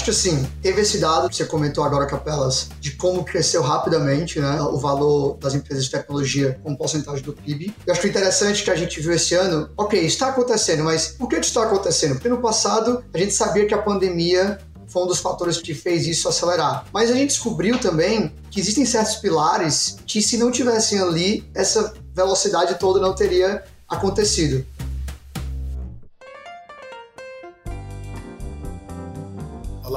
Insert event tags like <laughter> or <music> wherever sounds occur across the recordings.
Acho assim, teve esse dado você comentou agora, Capelas, de como cresceu rapidamente né, o valor das empresas de tecnologia com porcentagem do PIB. Eu acho interessante que a gente viu esse ano, ok, está acontecendo, mas por que está acontecendo? Porque no passado a gente sabia que a pandemia foi um dos fatores que fez isso acelerar. Mas a gente descobriu também que existem certos pilares que, se não tivessem ali, essa velocidade toda não teria acontecido.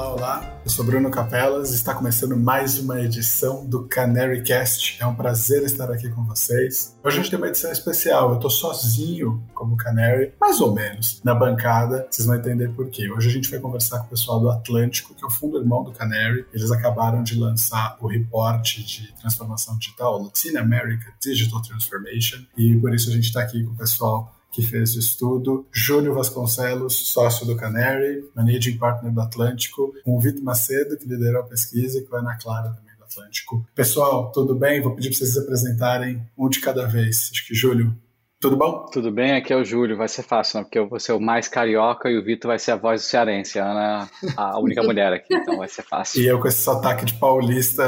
Olá, olá. Eu sou Bruno Capelas e está começando mais uma edição do Canary Cast. É um prazer estar aqui com vocês. Hoje a gente tem uma edição especial. Eu estou sozinho como Canary, mais ou menos, na bancada. Vocês vão entender por quê. Hoje a gente vai conversar com o pessoal do Atlântico, que é o fundo irmão do Canary. Eles acabaram de lançar o reporte de transformação digital, Latin America Digital Transformation, e por isso a gente está aqui com o pessoal que fez o estudo, Júlio Vasconcelos, sócio do Canary, Managing Partner do Atlântico, com o Vitor Macedo, que liderou a pesquisa, e com a Ana Clara também do Atlântico. Pessoal, tudo bem? Vou pedir para vocês se apresentarem um de cada vez. Acho que Júlio, tudo bom? Tudo bem, aqui é o Júlio, vai ser fácil, né? porque eu vou ser o mais carioca e o Vitor vai ser a voz do cearense, a Ana a única <laughs> mulher aqui, então vai ser fácil. E eu com esse sotaque de paulista,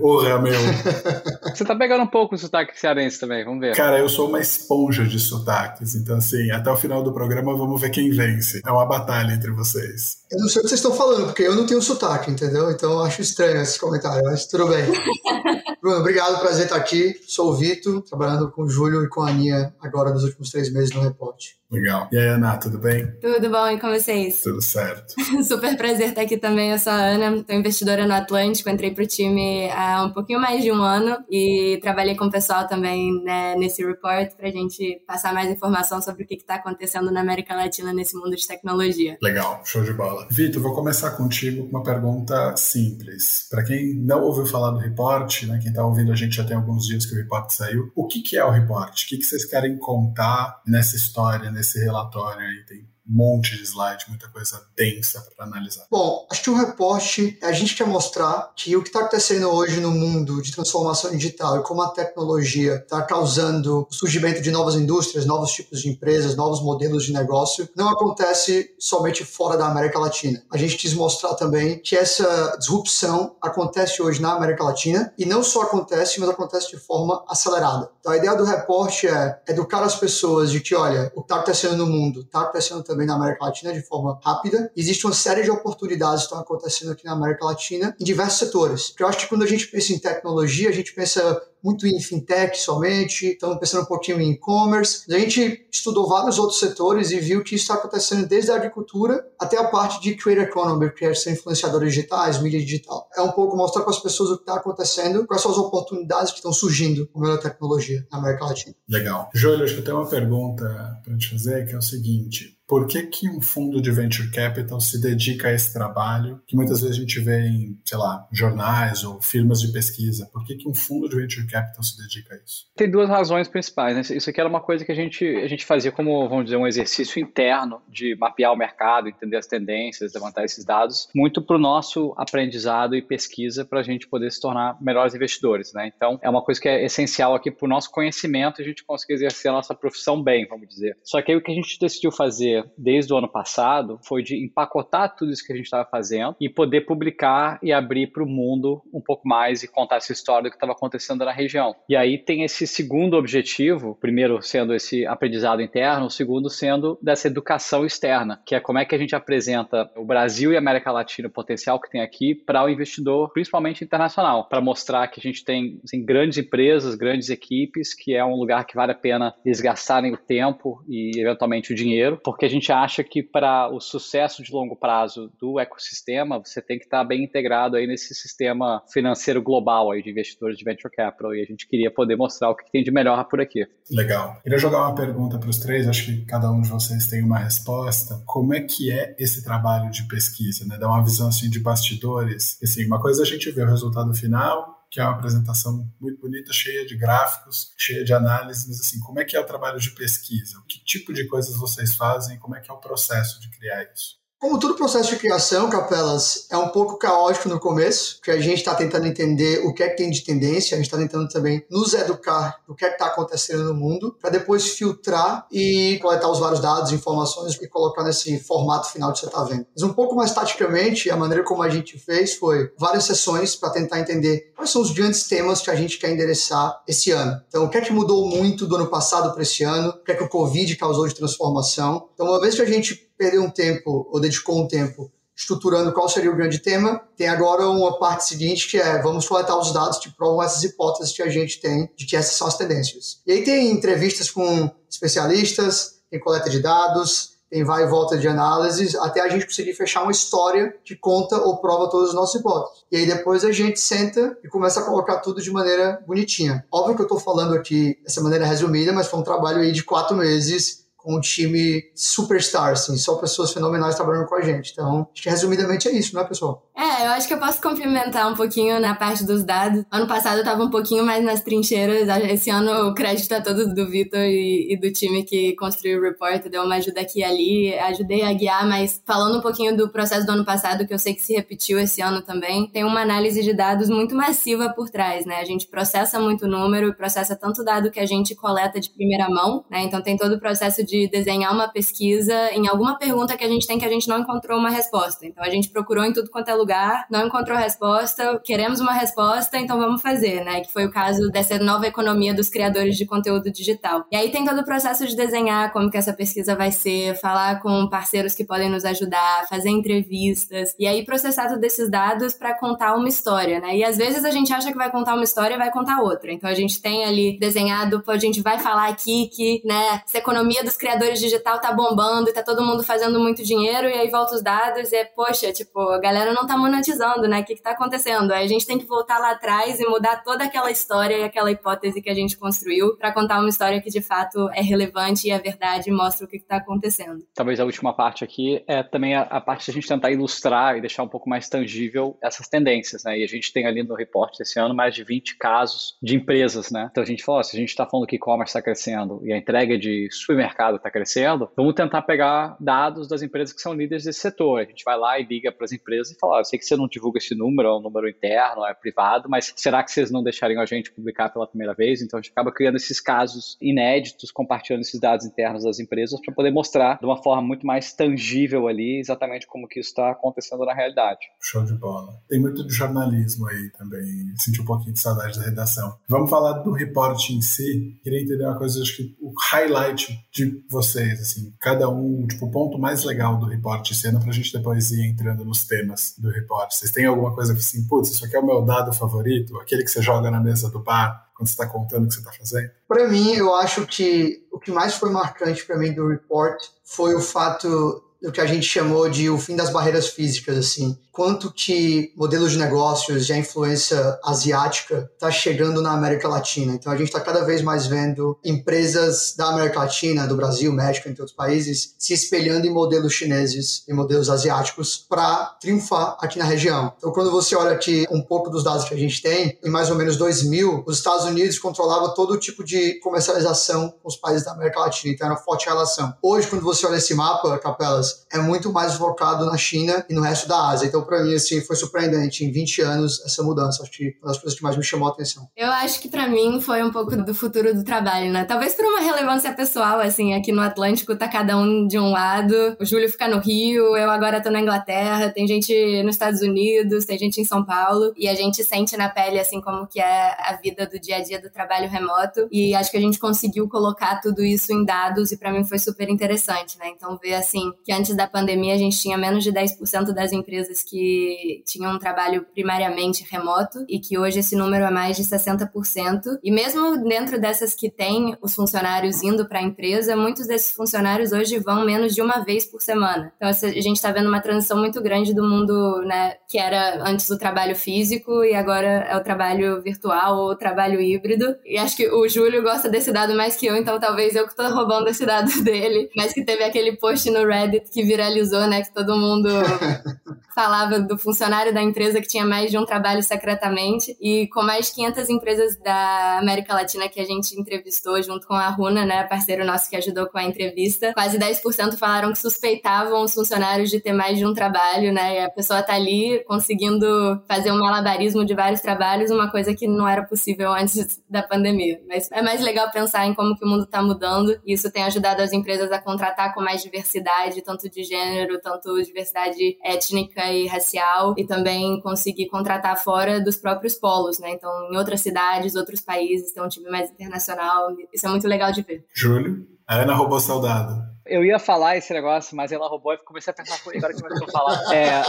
urra meu. <laughs> Você tá pegando um pouco o sotaque cearense também, vamos ver. Cara, eu sou uma esponja de sotaques, então assim, até o final do programa vamos ver quem vence. É uma batalha entre vocês. Eu não sei o que vocês estão falando, porque eu não tenho sotaque, entendeu? Então eu acho estranho esse comentário, mas tudo bem. <laughs> Bruno, obrigado, prazer estar aqui. Sou o Vitor, trabalhando com o Júlio e com a Aninha agora nos últimos três meses no reporte. Legal. E aí, Ana, tudo bem? Tudo bom, e com vocês? Tudo certo. <laughs> Super prazer estar aqui também. Eu sou a Ana, estou investidora no Atlântico, entrei para o time há um pouquinho mais de um ano e trabalhei com o pessoal também né, nesse report para a gente passar mais informação sobre o que está acontecendo na América Latina nesse mundo de tecnologia. Legal, show de bola. Vitor, vou começar contigo com uma pergunta simples. Para quem não ouviu falar do report, né, quem está ouvindo a gente já tem alguns dias que o report saiu, o que, que é o report? O que, que vocês querem contar nessa história, nesse relatório aí? Tem monte de slide, muita coisa densa para analisar. Bom, acho que o reporte, a gente quer mostrar que o que está acontecendo hoje no mundo de transformação digital e como a tecnologia está causando o surgimento de novas indústrias, novos tipos de empresas, novos modelos de negócio, não acontece somente fora da América Latina. A gente quis mostrar também que essa disrupção acontece hoje na América Latina e não só acontece, mas acontece de forma acelerada. Então a ideia do reporte é educar as pessoas de que, olha, o que está acontecendo no mundo está acontecendo também na América Latina de forma rápida. Existe uma série de oportunidades que estão acontecendo aqui na América Latina em diversos setores. Porque eu acho que quando a gente pensa em tecnologia, a gente pensa muito em fintech somente, estamos pensando um pouquinho em e-commerce. A gente estudou vários outros setores e viu que isso está acontecendo desde a agricultura até a parte de creator economy, que é ser influenciadores digitais, mídia digital. É um pouco mostrar para as pessoas o que está acontecendo, quais são as oportunidades que estão surgindo com a tecnologia na América Latina. Legal. Júlio, acho que eu tenho uma pergunta para te fazer, que é o seguinte por que, que um fundo de venture capital se dedica a esse trabalho, que muitas vezes a gente vê em, sei lá, jornais ou firmas de pesquisa? Por que, que um fundo de venture capital se dedica a isso? Tem duas razões principais. Né? Isso aqui era uma coisa que a gente, a gente fazia como, vamos dizer, um exercício interno de mapear o mercado, entender as tendências, levantar esses dados, muito para o nosso aprendizado e pesquisa para a gente poder se tornar melhores investidores. Né? Então, é uma coisa que é essencial aqui para o nosso conhecimento e a gente conseguir exercer a nossa profissão bem, vamos dizer. Só que aí o que a gente decidiu fazer desde o ano passado foi de empacotar tudo isso que a gente estava fazendo e poder publicar e abrir para o mundo um pouco mais e contar essa história do que estava acontecendo na região. E aí tem esse segundo objetivo, primeiro sendo esse aprendizado interno, o segundo sendo dessa educação externa, que é como é que a gente apresenta o Brasil e a América Latina, o potencial que tem aqui para o investidor, principalmente internacional, para mostrar que a gente tem assim, grandes empresas, grandes equipes, que é um lugar que vale a pena eles gastarem o tempo e eventualmente o dinheiro, porque a gente acha que para o sucesso de longo prazo do ecossistema, você tem que estar bem integrado aí nesse sistema financeiro global aí de investidores de venture capital. E a gente queria poder mostrar o que tem de melhor por aqui. Legal. Queria jogar uma pergunta para os três, acho que cada um de vocês tem uma resposta. Como é que é esse trabalho de pesquisa? Né? Dar uma visão assim de bastidores. Assim, uma coisa a gente vê o resultado final, que é uma apresentação muito bonita, cheia de gráficos, cheia de análises, mas assim, como é que é o trabalho de pesquisa? Que tipo de coisas vocês fazem? Como é que é o processo de criar isso? Como todo processo de criação, Capelas, é um pouco caótico no começo, porque a gente está tentando entender o que é que tem de tendência, a gente está tentando também nos educar do que é que está acontecendo no mundo, para depois filtrar e coletar os vários dados, informações e colocar nesse formato final que você está vendo. Mas um pouco mais taticamente, a maneira como a gente fez foi várias sessões para tentar entender quais são os grandes temas que a gente quer endereçar esse ano. Então, o que é que mudou muito do ano passado para esse ano? O que é que o Covid causou de transformação? Então, uma vez que a gente perdeu um tempo, ou dedicou um tempo, estruturando qual seria o grande tema, tem agora uma parte seguinte que é vamos coletar os dados que provam essas hipóteses que a gente tem de que essas são as tendências. E aí tem entrevistas com especialistas, tem coleta de dados, tem vai e volta de análises, até a gente conseguir fechar uma história que conta ou prova todas as nossas hipóteses. E aí depois a gente senta e começa a colocar tudo de maneira bonitinha. Óbvio que eu estou falando aqui dessa maneira resumida, mas foi um trabalho aí de quatro meses com um time superstar, assim, só pessoas fenomenais trabalhando com a gente. Então, acho que resumidamente é isso, né, pessoal? É, eu acho que eu posso complementar um pouquinho na parte dos dados. Ano passado eu tava um pouquinho mais nas trincheiras. Esse ano o crédito é todo do Vitor e, e, do time que construiu o report, deu uma ajuda aqui e ali, ajudei a guiar, mas falando um pouquinho do processo do ano passado, que eu sei que se repetiu esse ano também, tem uma análise de dados muito massiva por trás, né? A gente processa muito número, processa tanto dado que a gente coleta de primeira mão, né? Então tem todo o processo de de desenhar uma pesquisa em alguma pergunta que a gente tem que a gente não encontrou uma resposta. Então a gente procurou em tudo quanto é lugar, não encontrou resposta, queremos uma resposta, então vamos fazer, né? Que foi o caso dessa nova economia dos criadores de conteúdo digital. E aí tem todo o processo de desenhar como que essa pesquisa vai ser, falar com parceiros que podem nos ajudar, fazer entrevistas e aí processar todos esses dados para contar uma história, né? E às vezes a gente acha que vai contar uma história e vai contar outra. Então a gente tem ali desenhado, a gente vai falar aqui que, né, essa economia dos criadores digital tá bombando e tá todo mundo fazendo muito dinheiro, e aí volta os dados e é, poxa, tipo, a galera não tá monetizando, né? O que que tá acontecendo? Aí a gente tem que voltar lá atrás e mudar toda aquela história e aquela hipótese que a gente construiu para contar uma história que de fato é relevante e a verdade mostra o que tá acontecendo. Talvez a última parte aqui é também a, a parte de a gente tentar ilustrar e deixar um pouco mais tangível essas tendências, né? E a gente tem ali no report esse ano mais de 20 casos de empresas, né? Então a gente falou, se a gente está falando que e-commerce está crescendo e a entrega de supermercado mercado está crescendo, vamos tentar pegar dados das empresas que são líderes desse setor. A gente vai lá e liga para as empresas e fala: eu sei que você não divulga esse número, é um número interno, é privado, mas será que vocês não deixariam a gente publicar pela primeira vez? Então a gente acaba criando esses casos inéditos, compartilhando esses dados internos das empresas para poder mostrar de uma forma muito mais tangível ali exatamente como que isso está acontecendo na realidade. Show de bola. Tem muito de jornalismo aí também. Senti um pouquinho de saudade da redação. Vamos falar do reporte em si. Queria entender uma coisa, acho que o highlight de vocês, assim, cada um, tipo, o ponto mais legal do reporte cena para a gente depois ir entrando nos temas do reporte. Vocês têm alguma coisa assim, putz, isso aqui é o meu dado favorito, aquele que você joga na mesa do bar quando você está contando o que você está fazendo? Para mim, eu acho que o que mais foi marcante para mim do report foi o fato do que a gente chamou de o fim das barreiras físicas, assim quanto que modelos de negócios e a influência asiática está chegando na América Latina. Então a gente está cada vez mais vendo empresas da América Latina, do Brasil, México, entre outros países, se espelhando em modelos chineses e modelos asiáticos para triunfar aqui na região. Então quando você olha aqui um pouco dos dados que a gente tem, em mais ou menos 2000, os Estados Unidos controlavam todo tipo de comercialização com os países da América Latina, então era uma forte relação. Hoje, quando você olha esse mapa, Capelas, é muito mais focado na China e no resto da Ásia. Então, para mim, assim, foi surpreendente. Em 20 anos, essa mudança. Acho que uma das coisas que mais me chamou a atenção. Eu acho que para mim foi um pouco do futuro do trabalho, né? Talvez por uma relevância pessoal, assim, aqui no Atlântico tá cada um de um lado. O Júlio fica no Rio, eu agora tô na Inglaterra, tem gente nos Estados Unidos, tem gente em São Paulo. E a gente sente na pele, assim, como que é a vida do dia a dia do trabalho remoto. E acho que a gente conseguiu colocar tudo isso em dados e para mim foi super interessante, né? Então ver, assim, que antes da pandemia a gente tinha menos de 10% das empresas que tinham um trabalho primariamente remoto e que hoje esse número é mais de 60%. E mesmo dentro dessas que têm os funcionários indo para a empresa, muitos desses funcionários hoje vão menos de uma vez por semana. Então a gente está vendo uma transição muito grande do mundo, né, que era antes o trabalho físico e agora é o trabalho virtual ou o trabalho híbrido. E acho que o Júlio gosta desse dado mais que eu, então talvez eu que estou roubando esse dado <laughs> dele, mas que teve aquele post no Reddit que viralizou, né, que todo mundo <laughs> falava do funcionário da empresa que tinha mais de um trabalho secretamente e com mais 500 empresas da América Latina que a gente entrevistou junto com a Runa, né, parceiro nosso que ajudou com a entrevista, quase 10% falaram que suspeitavam os funcionários de ter mais de um trabalho, né? E a pessoa tá ali conseguindo fazer um malabarismo de vários trabalhos, uma coisa que não era possível antes da pandemia. Mas é mais legal pensar em como que o mundo está mudando e isso tem ajudado as empresas a contratar com mais diversidade, tanto de gênero, tanto diversidade étnica e racial, e também conseguir contratar fora dos próprios polos, né? Então, em outras cidades, outros países, ter um time mais internacional. Isso é muito legal de ver. Júlio, a Ana roubou saudade. Eu ia falar esse negócio, mas ela roubou e comecei a pensar, por agora que começou a falar. <laughs> É...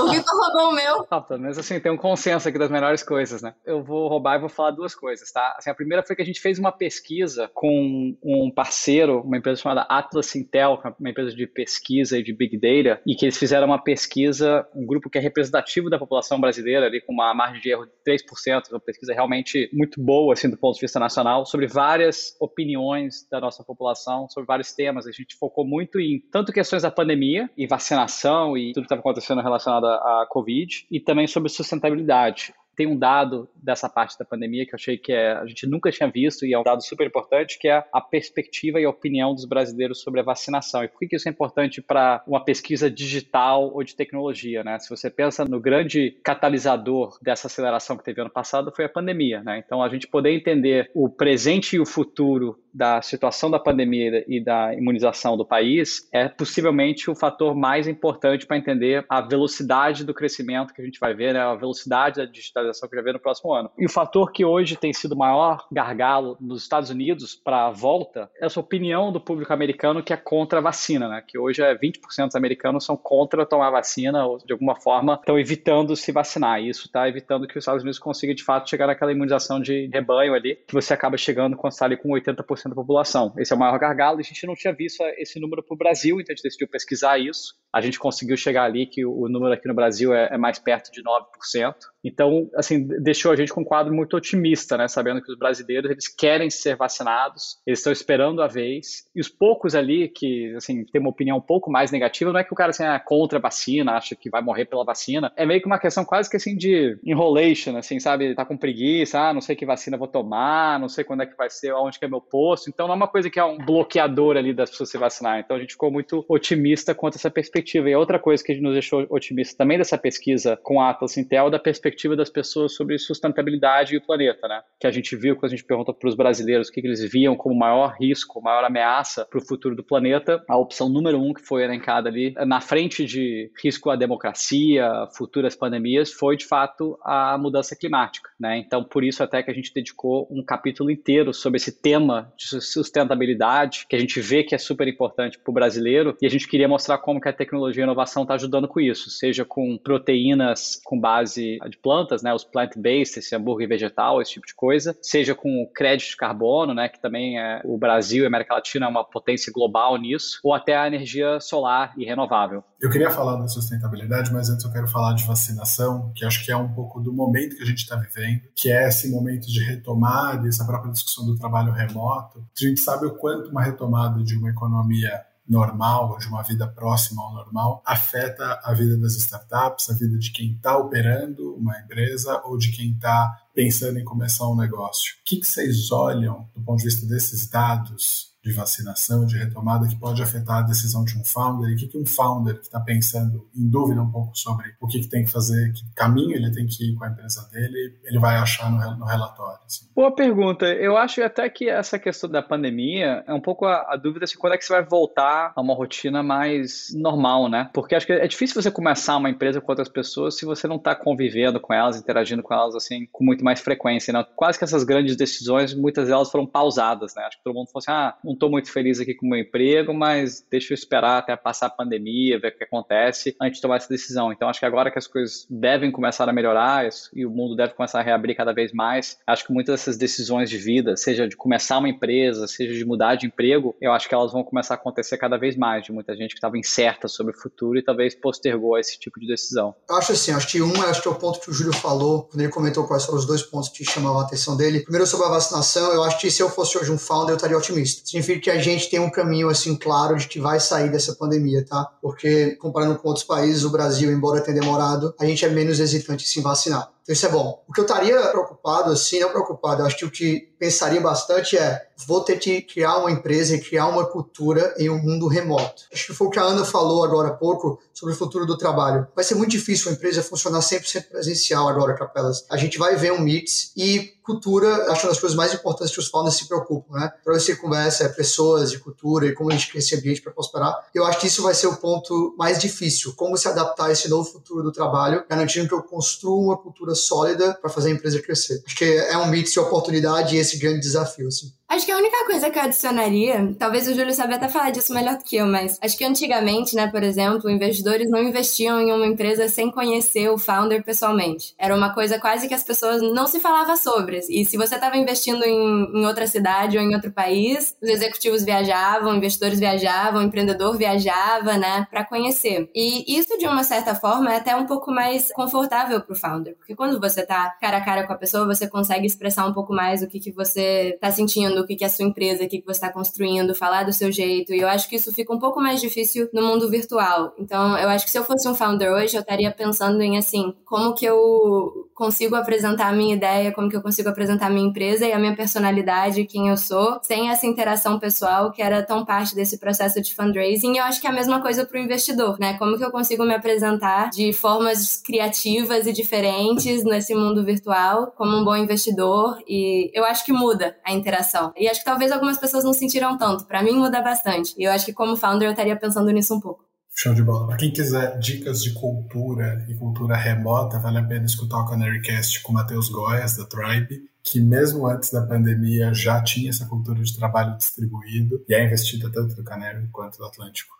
o Vitor roubou o meu. Ah, pelo menos assim, tem um consenso aqui das melhores coisas, né? Eu vou roubar e vou falar duas coisas, tá? Assim, a primeira foi que a gente fez uma pesquisa com um parceiro, uma empresa chamada Atlas Intel, é uma empresa de pesquisa e de Big Data, e que eles fizeram uma pesquisa, um grupo que é representativo da população brasileira, ali com uma margem de erro de 3%, uma pesquisa realmente muito boa, assim, do ponto de vista nacional, sobre várias opiniões da nossa população, sobre vários temas temas. A gente focou muito em tanto questões da pandemia e vacinação e tudo que estava acontecendo relacionado à Covid, e também sobre sustentabilidade tem um dado dessa parte da pandemia que eu achei que é, a gente nunca tinha visto e é um dado super importante, que é a perspectiva e a opinião dos brasileiros sobre a vacinação. E por que isso é importante para uma pesquisa digital ou de tecnologia? Né? Se você pensa no grande catalisador dessa aceleração que teve ano passado, foi a pandemia. Né? Então, a gente poder entender o presente e o futuro da situação da pandemia e da imunização do país é possivelmente o fator mais importante para entender a velocidade do crescimento que a gente vai ver, né? a velocidade da digitalização que a gente vai ver no próximo ano. E o fator que hoje tem sido maior gargalo nos Estados Unidos para a volta é essa opinião do público americano que é contra a vacina, né? que hoje é 20% dos americanos são contra tomar vacina ou de alguma forma estão evitando se vacinar. E isso está evitando que os Estados Unidos consigam de fato chegar naquela imunização de rebanho ali, que você acaba chegando quando está ali com 80% da população. Esse é o maior gargalo a gente não tinha visto esse número para o Brasil, então a gente decidiu pesquisar isso. A gente conseguiu chegar ali que o número aqui no Brasil é, é mais perto de 9%. Então, assim, deixou a gente com um quadro muito otimista, né? Sabendo que os brasileiros, eles querem ser vacinados, eles estão esperando a vez. E os poucos ali que, assim, têm uma opinião um pouco mais negativa, não é que o cara, assim, é contra a vacina, acha que vai morrer pela vacina. É meio que uma questão quase que, assim, de enrolation, assim, sabe? Tá com preguiça, ah, não sei que vacina vou tomar, não sei quando é que vai ser, onde que é meu posto. Então, não é uma coisa que é um bloqueador ali das pessoas se vacinar. Então, a gente ficou muito otimista quanto a essa perspectiva. E outra coisa que nos deixou otimista também dessa pesquisa com a Atlas Intel, é da perspectiva perspectiva das pessoas sobre sustentabilidade e o planeta, né? Que a gente viu quando a gente perguntou para os brasileiros o que, que eles viam como maior risco, maior ameaça para o futuro do planeta, a opção número um que foi elencada ali na frente de risco à democracia, futuras pandemias, foi de fato a mudança climática, né? Então por isso até que a gente dedicou um capítulo inteiro sobre esse tema de sustentabilidade, que a gente vê que é super importante para o brasileiro e a gente queria mostrar como que a tecnologia e a inovação está ajudando com isso, seja com proteínas com base de plantas, né, os plant-based, esse hambúrguer vegetal, esse tipo de coisa, seja com crédito de carbono, né, que também é o Brasil e a América Latina é uma potência global nisso, ou até a energia solar e renovável. Eu queria falar da sustentabilidade, mas antes eu quero falar de vacinação, que acho que é um pouco do momento que a gente está vivendo, que é esse momento de retomada, essa própria discussão do trabalho remoto. A gente sabe o quanto uma retomada de uma economia normal, de uma vida próxima ao normal, afeta a vida das startups, a vida de quem está operando uma empresa ou de quem está pensando em começar um negócio. O que, que vocês olham do ponto de vista desses dados de vacinação, de retomada, que pode afetar a decisão de um founder? E o que, que um founder que está pensando em dúvida um pouco sobre o que, que, tem que fazer, que caminho ele tem que ir com a empresa dele, ele vai achar no, no relatório? Assim. Boa pergunta. Eu acho até que essa questão da pandemia é um pouco a, a, dúvida se quando é que você vai voltar a uma rotina mais normal, né? Porque acho que é difícil você começar uma empresa com outras pessoas se você não está convivendo com elas, interagindo com elas assim com muito mais frequência, né? Quase que essas grandes decisões, muitas delas foram pausadas, né? Acho que todo mundo falou assim, ah, não estou muito feliz aqui com o meu emprego, mas deixa eu esperar até passar a pandemia, ver o que acontece antes de tomar essa decisão. Então, acho que agora que as coisas devem começar a melhorar e o mundo deve começar a reabrir cada vez mais, acho que muitas dessas decisões de vida, seja de começar uma empresa, seja de mudar de emprego, eu acho que elas vão começar a acontecer cada vez mais, de muita gente que estava incerta sobre o futuro e talvez postergou esse tipo de decisão. Eu acho assim, acho que um, acho que é o ponto que o Júlio falou, quando ele comentou quais foram os dois pontos que chamavam a atenção dele. Primeiro, sobre a vacinação, eu acho que se eu fosse hoje um founder, eu estaria otimista. Se significa que a gente tem um caminho assim claro de que vai sair dessa pandemia, tá? Porque comparando com outros países, o Brasil, embora tenha demorado, a gente é menos hesitante em se vacinar. Então isso é bom. O que eu estaria preocupado, assim, não preocupado, eu acho que o que pensaria bastante é vou ter que criar uma empresa e criar uma cultura em um mundo remoto. Acho que foi o que a Ana falou agora há pouco sobre o futuro do trabalho. Vai ser muito difícil uma empresa funcionar 100% presencial agora, Capelas. A gente vai ver um mix e cultura, acho uma das coisas mais importantes que os founders se preocupam, né? Para você conversa é pessoas e cultura e como a gente cria esse ambiente para prosperar. Eu acho que isso vai ser o ponto mais difícil, como se adaptar a esse novo futuro do trabalho, garantindo que eu construa uma cultura sólida para fazer a empresa crescer. Acho que é um mix de oportunidade e esse grande desafio, assim. Acho que a única coisa que eu adicionaria, talvez o Júlio saiba até falar disso melhor do que eu, mas acho que antigamente, né, por exemplo, investidores não investiam em uma empresa sem conhecer o founder pessoalmente. Era uma coisa quase que as pessoas não se falava sobre. E se você estava investindo em, em outra cidade ou em outro país, os executivos viajavam, investidores viajavam, o empreendedor viajava, né, para conhecer. E isso, de uma certa forma, é até um pouco mais confortável para o founder, porque quando você tá cara a cara com a pessoa, você consegue expressar um pouco mais o que, que você tá sentindo o que, é a sua empresa, o que, que você está construindo, falar do seu jeito. E eu acho que isso fica um pouco mais difícil no mundo virtual. Então, eu acho que se eu fosse um founder hoje, eu estaria pensando em assim, como que eu consigo apresentar a minha ideia, como que eu consigo apresentar a minha empresa e a minha personalidade, quem eu sou, sem essa interação pessoal que era tão parte desse processo de fundraising. E eu acho que é a mesma coisa para o investidor, né? Como que eu consigo me apresentar de formas criativas e diferentes nesse mundo virtual como um bom investidor e eu acho que muda a interação. E acho que talvez algumas pessoas não sentiram tanto. Para mim muda bastante. E eu acho que como founder eu estaria pensando nisso um pouco. Show de bola. Para quem quiser dicas de cultura e cultura remota, vale a pena escutar o Canarycast com o Matheus Goias, da Tribe, que mesmo antes da pandemia já tinha essa cultura de trabalho distribuído e é investida tanto no Canary quanto no Atlântico.